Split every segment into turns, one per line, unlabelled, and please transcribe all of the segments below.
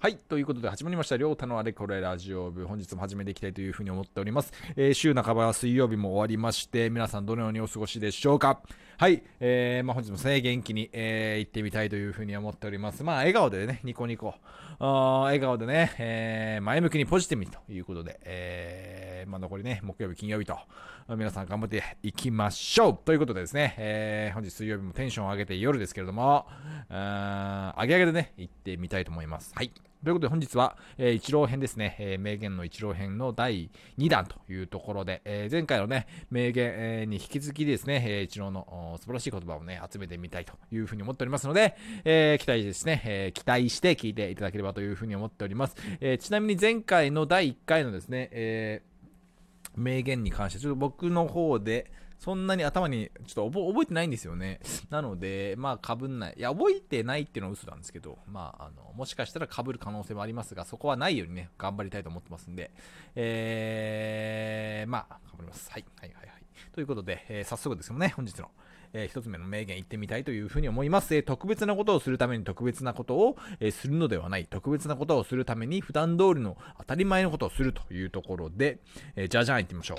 はい。ということで始まりました。りょうたのあれこれラジオ部。本日も始めていきたいというふうに思っております。えー、週半ばは水曜日も終わりまして、皆さんどのようにお過ごしでしょうかはい。えー、まあ本日もですね、元気に、えー、行ってみたいというふうに思っております。まあ笑顔でね、ニコニコ。あ笑顔でね、えー、前向きにポジティブにということで、えー、まあ残りね、木曜日、金曜日と、皆さん頑張っていきましょうということでですね、えー、本日水曜日もテンションを上げて夜ですけれども、あ上げ上げでね、行ってみたいと思います。はい。ということで本日は、えー、一郎編ですね、えー、名言の一郎編の第2弾というところで、えー、前回のね、名言、えー、に引き続きですね、えー、一郎の素晴らしい言葉をね、集めてみたいというふうに思っておりますので、えー、期待ですね、えー、期待して聞いていただければというふうに思っております。えー、ちなみに前回の第1回のですね、えー、名言に関して、ちょっと僕の方で、そんなに頭にちょっと覚えてないんですよね。なので、まあ、かぶんない。いや、覚えてないっていうのは嘘なんですけど、まあ、あの、もしかしたらかぶる可能性もありますが、そこはないようにね、頑張りたいと思ってますんで、えー、まあ、頑張ります。はい、はい、はい、はい。ということで、えー、早速ですけどね、本日の、えー、一つ目の名言言ってみたいというふうに思います。えー、特別なことをするために特別なことを、え、するのではない。特別なことをするために普段通りの当たり前のことをするというところで、えー、じゃじゃん行ってみましょう。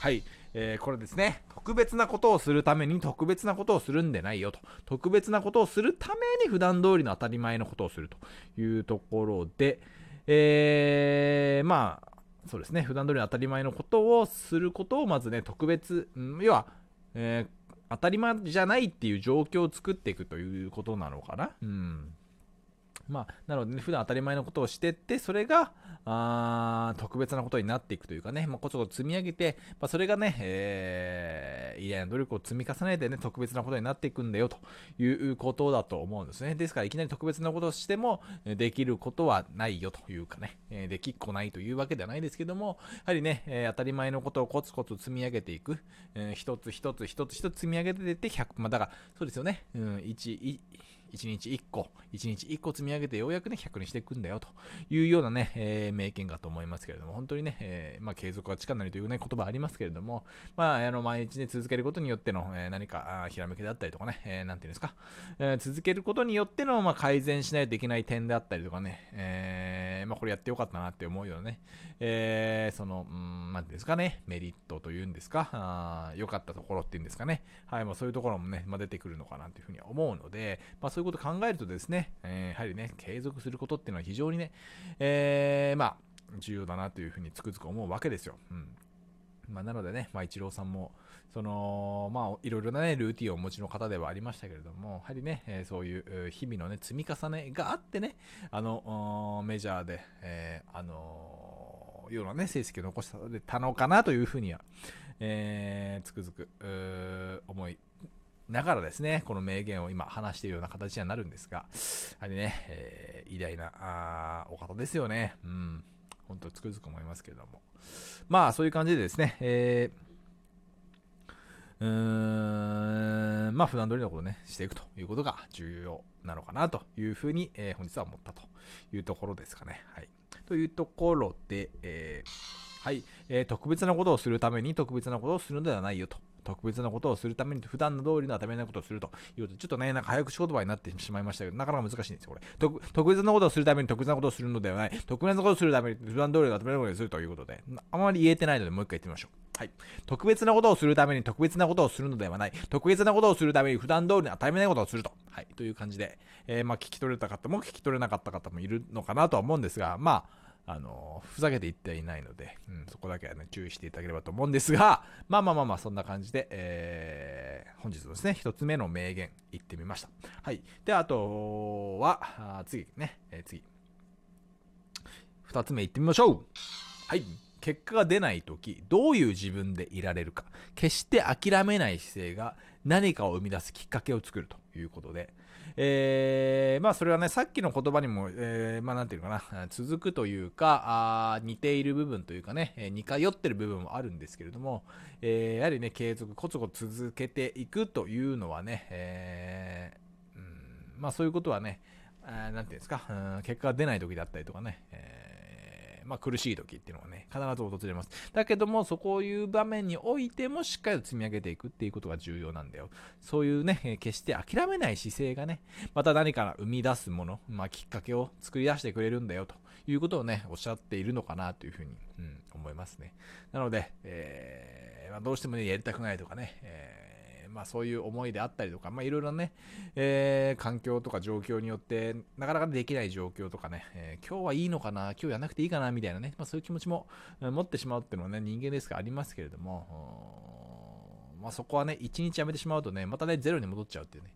はい。えー、これですね、特別なことをするために特別なことをするんでないよと。特別なことをするために普段通りの当たり前のことをするというところで、えー、まあ、そうですね、普段通りの当たり前のことをすることをまずね、特別、要は、えー、当たり前じゃないっていう状況を作っていくということなのかな。うん。まあ、なので、ね、普段当たり前のことをしてって、それが、あ特別なことになっていくというかね、まあ、こちょこ積み上げて、まあ、それがね、えー、偉大な努力を積み重ねてね、特別なことになっていくんだよということだと思うんですね。ですから、いきなり特別なことをしても、できることはないよというかね、えできっこないというわけではないですけども、やはりね、え、当たり前のことをコツコツ積み上げていく、えー、一つ一つ一つ一つ積み上げていって100、まあ、だから、そうですよね、うん、1、1日1個、1日1個積み上げてようやくね、100にしていくんだよというようなね、えー、名言かと思いますけれども、本当にね、えー、まあ、継続は力なりというね、言葉ありますけれども、まあ、あの、毎日ね、続けることによっての、えー、何か、ひらめきだったりとかね、えー、なんていうんですか、え、続けることによっての、まあ、改善しないといけない点であったりとかね、えー、まあ、これやってよかったなって思うようなね、えー、その、うん、なんていうんですかね、メリットというんですか、あ良かったところっていうんですかね、はい、まあ、そういうところもね、まあ、出てくるのかなというふうには思うので、まあ、そういうこと考えるとですね、えー、やはりね、継続することっていうのは非常にね、えー、まあ、重要だなというふうにつくづく思うわけですよ。うんまあ、なのでね、まあ、イチローさんも、その、まあ、いろいろなね、ルーティンをお持ちの方ではありましたけれども、やはりね、えー、そういう日々のね、積み重ねがあってね、あの、メジャーで、えー、あの、ようなね、成績を残したのかなというふうには、えー、つくづく、思いながらですね、この名言を今話しているような形にはなるんですが、やはりね、えー、偉大なあお方ですよね。うん。本当つくづく思いますけれども。まあ、そういう感じでですね、えー、うーん、まあ、普段通りのことね、していくということが重要なのかなというふうに、えー、本日は思ったというところですかね。はい。というところで、えー、はい、えー、特別なことをするために特別なことをするのではないよと特別なことをするために普段の通りの当たり前なことをするというと、ちょっとね、なんか早口言葉になってしまいましたけど、なかなか難しいんですよ、これ。特別なことをするために特別なことをするのではない。特別なことをするために普段通りの当たり前なことをするということで、あまり言えてないのでもう一回言ってみましょう。はい。特別なことをするために特別なことをするのではない。特別なことをするために普段通りの当たり前なことをすると。はい。という感じで、えー、まあ、聞き取れた方も聞き取れなかった方もいるのかなとは思うんですが、まあ、あの、ふざけて言ってはいないので、うん、そこだけはね、注意していただければと思うんですが、まあまあまあまあ、そんな感じで、えー、本日のですね、一つ目の名言、言ってみました。はい。で、あとは、あ次ね、えー、次。二つ目言ってみましょうはい。結果が出ないとき、どういう自分でいられるか。決して諦めない姿勢が何かを生み出すきっかけを作るということで、えー、まあそれはね、さっきの言葉にも、えー、まあなんていうのかな、続くというか、あ似ている部分というかね、え似通ってる部分もあるんですけれども、えー、やはりね、継続、コツコツ続けていくというのはね、えー、うんまあそういうことはね、あなんていうんですか、うん、結果が出ない時だったりとかね、えまあ、苦しい時っていうのはね、必ず訪れます。だけども、そこいう場面においてもしっかりと積み上げていくっていうことが重要なんだよ。そういうね、決して諦めない姿勢がね、また何か生み出すもの、まあ、きっかけを作り出してくれるんだよということをね、おっしゃっているのかなというふうに、うん、思いますね。なので、えー、まあ、どうしてもね、やりたくないとかね、えーまあ、そういう思いであったりとか、まあ、いろいろね、えー、環境とか状況によって、なかなかできない状況とかね、えー、今日はいいのかな、今日やらなくていいかな、みたいなね、まあ、そういう気持ちも持ってしまうっていうのはね、人間ですからありますけれども、まあ、そこはね、一日やめてしまうとね、またね、ゼロに戻っちゃうっていうね、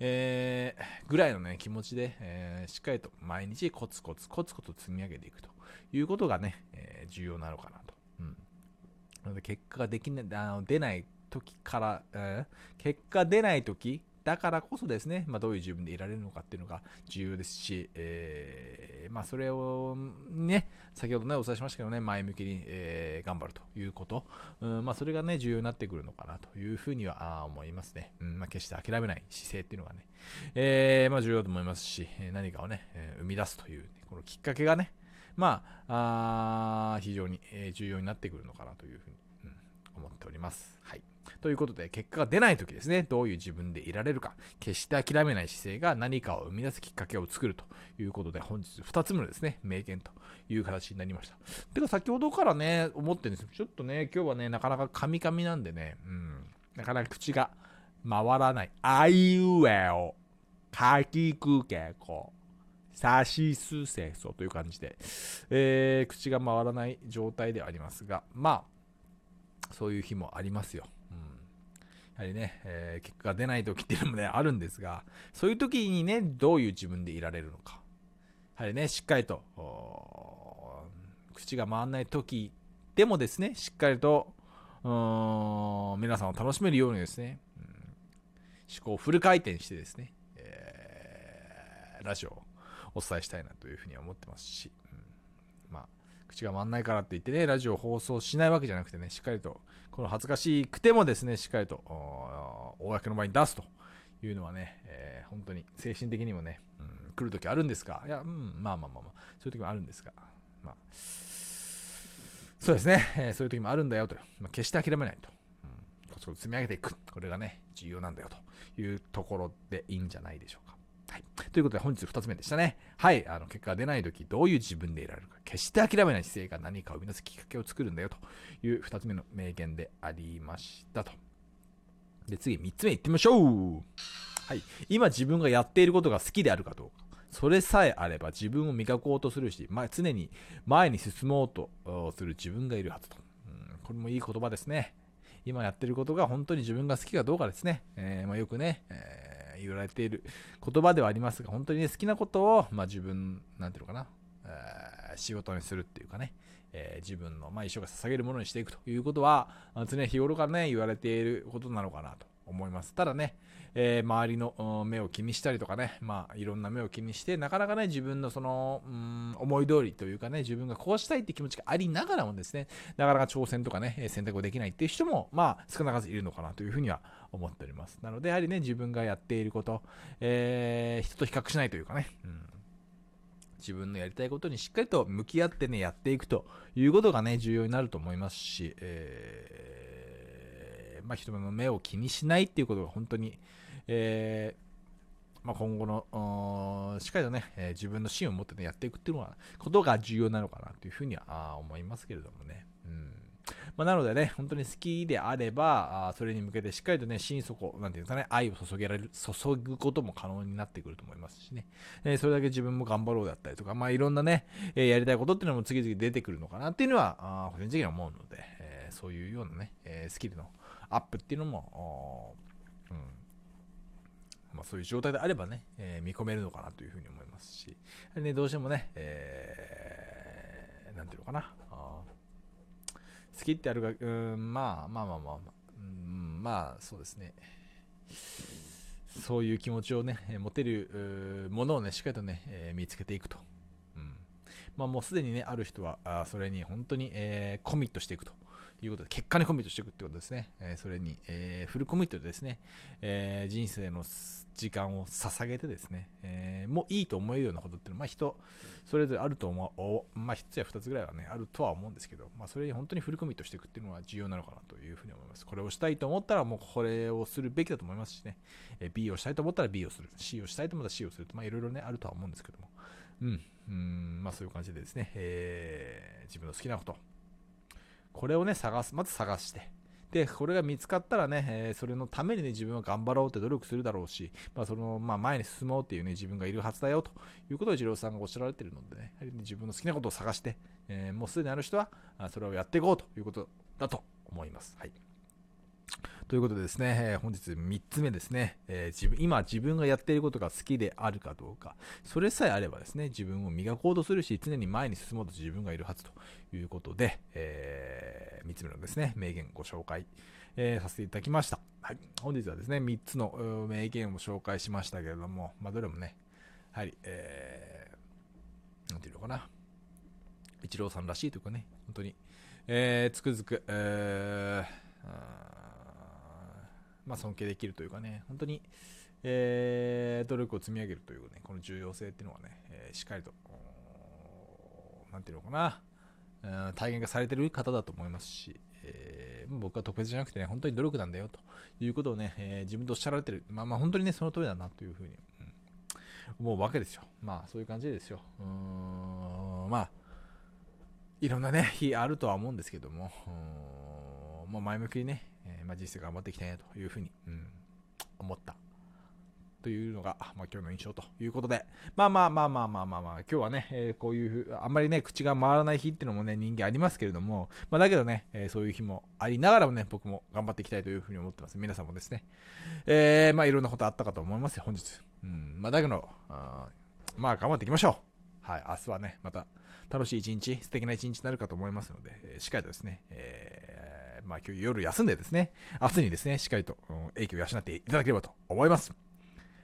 えー、ぐらいのね、気持ちで、えー、しっかりと毎日コツコツコツコツ積み上げていくということがね、えー、重要なのかなと。うん。なので、結果ができない、あの出ない時から、えー、結果出ない時だからこそですね、まあ、どういう自分でいられるのかっていうのが重要ですし、えー、まあ、それをね、先ほどね、お伝えしましたけどね、前向きに、えー、頑張るということ、うんまあ、それがね、重要になってくるのかなというふうには思いますね。うんまあ、決して諦めない姿勢っていうのがね、えー、まあ、重要だと思いますし、何かをね、え生み出すという、ね、このきっかけがね、まあ、あ非常に重要になってくるのかなというふうに、うん、思っております。はい。ということで、結果が出ない時ですね、どういう自分でいられるか、決して諦めない姿勢が何かを生み出すきっかけを作るということで、本日2つ目のですね、名言という形になりました。てか、先ほどからね、思ってるんですちょっとね、今日はね、なかなかカミカミなんでね、うん、なかなか口が回らない。あいうえを、かきくけこ。さしすせそという感じで、えー、口が回らない状態ではありますが、まあ、そういう日もありますよ。やはりね、えー、結果が出ない時っていうのもね、あるんですが、そういう時にね、どういう自分でいられるのか。やはりね、しっかりと、口が回らない時でもですね、しっかりと、皆さんを楽しめるようにですね、うん、思考をフル回転してですね、えー、ラジオをお伝えしたいなというふうには思ってますし、うん、まあ、口が回んないからって言ってね、ラジオ放送しないわけじゃなくてね、しっかりと、この恥ずかしくてもですね、しっかりと、公の場に出すというのはね、えー、本当に精神的にもね、うん、来るときあるんですが、いや、うん、まあまあまあまあ、そういう時もあるんですが、まあ、そうですね、えー、そういう時もあるんだよと、まあ、決して諦めないと。うん、コツコツ積み上げていく。これがね、重要なんだよというところでいいんじゃないでしょうか。はい。ということで本日2つ目でしたね。はい。あの、結果が出ないとき、どういう自分でいられるか。決して諦めない姿勢が何かを生み出すきっかけを作るんだよという2つ目の名言でありましたと。で、次3つ目いってみましょう。はい。今自分がやっていることが好きであるかどうか。それさえあれば自分を磨こうとするし、まあ、常に前に進もうとする自分がいるはずと。うん、これもいい言葉ですね。今やってることが本当に自分が好きかどうかですね。えー、まあ、よくね、えー言われている言葉ではありますが、本当にね、好きなことを、まあ、自分、なんていうのかな、えー、仕事にするっていうかね、えー、自分の、まあ、一生が捧げるものにしていくということは、常日頃からね、言われていることなのかなと思います。ただね、えー、周りの目を気にしたりとかね、まあ、いろんな目を気にして、なかなかね、自分のその、うん、思い通りというかね、自分がこうしたいって気持ちがありながらもですね、なかなか挑戦とかね、選択をできないっていう人も、まあ、少なからずいるのかなというふうには思っております。なので、やはりね、自分がやっていること、えー、人と比較しないというかね、うん自分のやりたいことにしっかりと向き合ってね、やっていくということがね、重要になると思いますし、えーまあ、人の目を気にしないっていうことが本当に、えー、まあ、今後の、しっかりとね、えー、自分の芯を持って、ね、やっていくっていうのは、ことが重要なのかなというふうには思いますけれどもね。まあ、なのでね、本当に好きであれば、あそれに向けてしっかりとね、心底、なんていうんですかね、愛を注げられる、注ぐことも可能になってくると思いますしね、えー、それだけ自分も頑張ろうだったりとか、まあいろんなね、えー、やりたいことっていうのも次々出てくるのかなっていうのは、あ個人的には思うので、えー、そういうようなね、えスキルのアップっていうのも、うん。まあ、そういう状態であればね、えー、見込めるのかなというふうに思いますし、ね、どうしてもね、えー、ていうのかな、好きってあるが、うん、まあまあまあまあ、うん、まあそうですね、そういう気持ちをね、持てるものをね、しっかりとね、えー、見つけていくと。うん。まあ、もうすでにね、ある人は、あそれに本当に、えー、コミットしていくと。いうことで、結果にコミットしていくってことですね。え、それに、え、フルコミットでですね、え、人生の時間を捧げてですね、えもういいと思えるようなことっていうのは、まあ人、それぞれあると思う、まあ1つや2つぐらいはね、あるとは思うんですけど、まあそれに本当にフルコミットしていくっていうのは重要なのかなというふうに思います。これをしたいと思ったら、もうこれをするべきだと思いますしね、え B をしたいと思ったら B をする、C をしたいと思ったら C をすると、まあいろいろね、あるとは思うんですけども、うん、うん、まあそういう感じでですね、えー、自分の好きなこと、これをね、探す、まず探して、で、これが見つかったらね、えー、それのためにね、自分は頑張ろうって努力するだろうし、まあ、その、まあ、前に進もうっていうね、自分がいるはずだよということを二郎さんがおっしゃられてるのでね、やはり自分の好きなことを探して、えー、もうすでにある人は、それをやっていこうということだと思います。はい。ということでですね、えー、本日3つ目ですね、えー、自分、今自分がやっていることが好きであるかどうか、それさえあればですね、自分を磨こうとするし、常に前に進もうと自分がいるはずということで、えー、3つ目のですね、名言ご紹介、えさせていただきました。はい。本日はですね、3つの名言を紹介しましたけれども、まあ、どれもね、はい、えー、なんていうのかな、一郎さんらしいというかね、本当に、えー、つくづく、えー、まあ、尊敬できるというかね、本当に、えー、努力を積み上げるというね、この重要性っていうのはね、えー、しっかりと、なんていうのかな、体現がされてる方だと思いますし、えー、僕は特別じゃなくてね、本当に努力なんだよということをね、えー、自分とおっしゃられてる、まあまあ本当にね、その通りだなというふうに、うん、思うわけですよ。まあそういう感じですよ。うーん、まあ、いろんなね、日あるとは思うんですけども、まあ、前向きにね、まあ、人生頑張っていきたいなというふうに、うん、思ったというのが、まあ、今日の印象ということで、まあまあまあまあまあまあ、まあ、今日はね、えー、こういう、あんまりね、口が回らない日っていうのもね、人間ありますけれども、まあ、だけどね、えー、そういう日もありながらもね、僕も頑張っていきたいというふうに思ってます。皆さんもですね、えー、まあいろんなことあったかと思いますよ、本日。うん、まあだけど、あまあ頑張っていきましょう。はい、明日はね、また楽しい一日、素敵な一日になるかと思いますので、えー、しっかりとですね、えー、まあ今日夜休んでですね、明日にですね、しっかりと、うん、影響を養っていただければと思います。